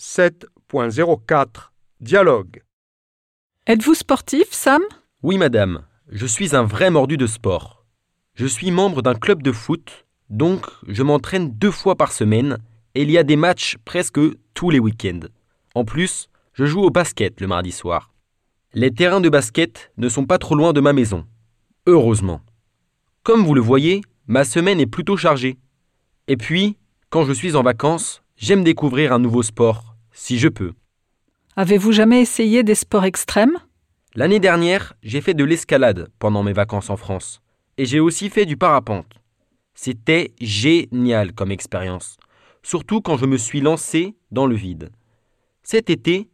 7.04 Dialogue Êtes-vous sportif, Sam? Oui, madame, je suis un vrai mordu de sport. Je suis membre d'un club de foot, donc je m'entraîne deux fois par semaine et il y a des matchs presque tous les week-ends. En plus, je joue au basket le mardi soir. Les terrains de basket ne sont pas trop loin de ma maison. Heureusement. Comme vous le voyez, ma semaine est plutôt chargée. Et puis, quand je suis en vacances, j'aime découvrir un nouveau sport, si je peux. Avez-vous jamais essayé des sports extrêmes? L'année dernière, j'ai fait de l'escalade pendant mes vacances en France. Et j'ai aussi fait du parapente. C'était génial comme expérience, surtout quand je me suis lancé dans le vide. Cet été,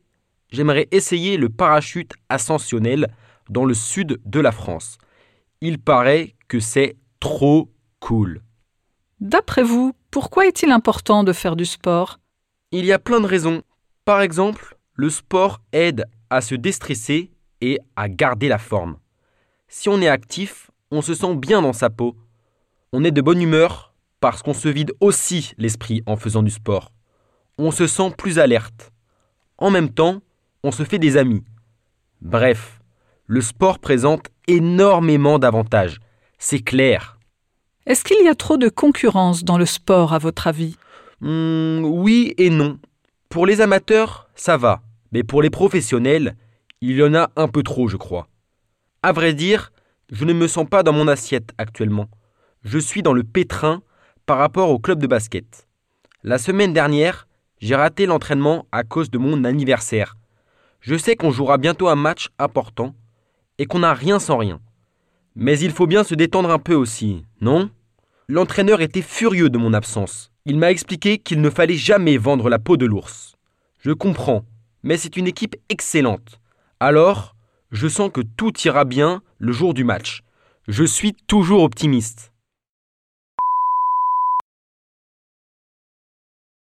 j'aimerais essayer le parachute ascensionnel dans le sud de la France. Il paraît que c'est trop cool. D'après vous, pourquoi est-il important de faire du sport? Il y a plein de raisons. Par exemple, le sport aide à se déstresser et à garder la forme. Si on est actif, on se sent bien dans sa peau. On est de bonne humeur parce qu'on se vide aussi l'esprit en faisant du sport. On se sent plus alerte. En même temps, on se fait des amis. Bref, le sport présente énormément d'avantages. C'est clair. Est-ce qu'il y a trop de concurrence dans le sport, à votre avis? Hmm, oui et non. Pour les amateurs, ça va. Mais pour les professionnels, il y en a un peu trop, je crois. À vrai dire, je ne me sens pas dans mon assiette actuellement. Je suis dans le pétrin par rapport au club de basket. La semaine dernière, j'ai raté l'entraînement à cause de mon anniversaire. Je sais qu'on jouera bientôt un match important et qu'on n'a rien sans rien. Mais il faut bien se détendre un peu aussi, non? L'entraîneur était furieux de mon absence. Il m'a expliqué qu'il ne fallait jamais vendre la peau de l'ours. Je comprends, mais c'est une équipe excellente. Alors, je sens que tout ira bien le jour du match. Je suis toujours optimiste.